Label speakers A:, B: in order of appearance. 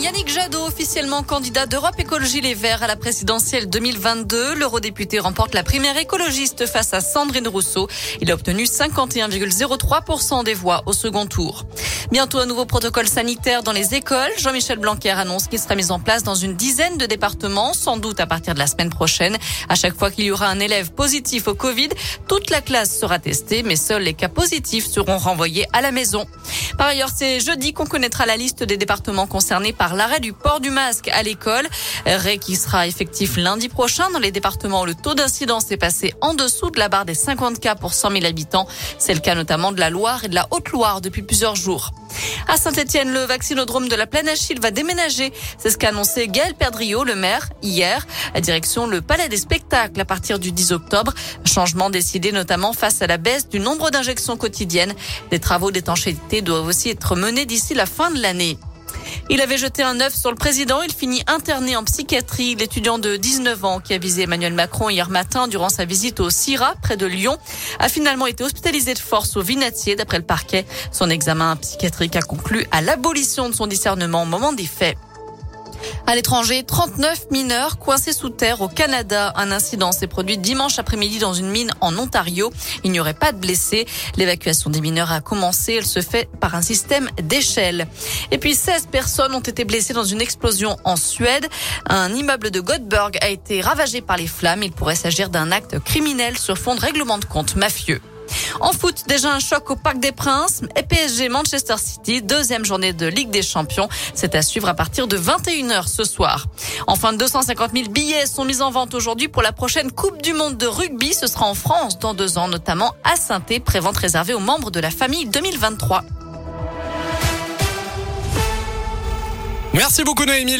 A: Yannick Jadot, officiellement candidat d'Europe Écologie Les Verts à la présidentielle 2022. L'eurodéputé remporte la primaire écologiste face à Sandrine Rousseau. Il a obtenu 51,03% des voix au second tour. Bientôt un nouveau protocole sanitaire dans les écoles. Jean-Michel Blanquer annonce qu'il sera mis en place dans une dizaine de départements, sans doute à partir de la semaine prochaine. À chaque fois qu'il y aura un élève positif au Covid, toute la classe sera testée, mais seuls les cas positifs seront renvoyés à la maison. Par ailleurs, c'est jeudi qu'on connaîtra la liste des départements concernés par l'arrêt du port du masque à l'école. Ré qui sera effectif lundi prochain dans les départements où le taux d'incidence est passé en dessous de la barre des 50 cas pour 100 000 habitants. C'est le cas notamment de la Loire et de la Haute-Loire depuis plusieurs jours. À Saint-Etienne, le vaccinodrome de la Plaine Achille va déménager. C'est ce qu'a annoncé Gaël Perdriau, le maire, hier, à direction le Palais des Spectacles à partir du 10 octobre. Changement décidé notamment face à la baisse du nombre d'injections quotidiennes. Des travaux d'étanchéité doivent aussi être menés d'ici la fin de l'année. Il avait jeté un œuf sur le président. Il finit interné en psychiatrie. L'étudiant de 19 ans qui a visé Emmanuel Macron hier matin durant sa visite au CIRA, près de Lyon, a finalement été hospitalisé de force au Vinatier d'après le parquet. Son examen psychiatrique a conclu à l'abolition de son discernement au moment des faits. À l'étranger, 39 mineurs coincés sous terre au Canada. Un incident s'est produit dimanche après-midi dans une mine en Ontario. Il n'y aurait pas de blessés. L'évacuation des mineurs a commencé. Elle se fait par un système d'échelle. Et puis 16 personnes ont été blessées dans une explosion en Suède. Un immeuble de Göteborg a été ravagé par les flammes. Il pourrait s'agir d'un acte criminel sur fond de règlement de compte mafieux. En foot, déjà un choc au Parc des Princes et PSG Manchester City, deuxième journée de Ligue des Champions. C'est à suivre à partir de 21h ce soir. Enfin, 250 000 billets sont mis en vente aujourd'hui pour la prochaine Coupe du Monde de rugby. Ce sera en France dans deux ans, notamment à saint prévente réservée aux membres de la famille 2023.
B: Merci beaucoup Noémie.